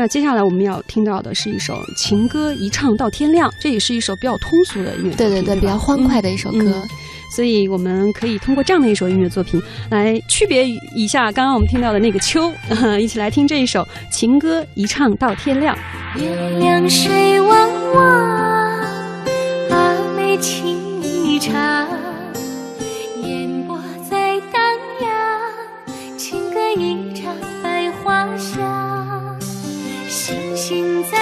那接下来我们要听到的是一首情歌，一唱到天亮，这也是一首比较通俗的音乐作品，对对对，比较欢快的一首歌。嗯所以我们可以通过这样的一首音乐作品来区别一下刚刚我们听到的那个秋，一起来听这一首情歌，一唱到天亮。月亮水汪汪，阿妹情一场，心在。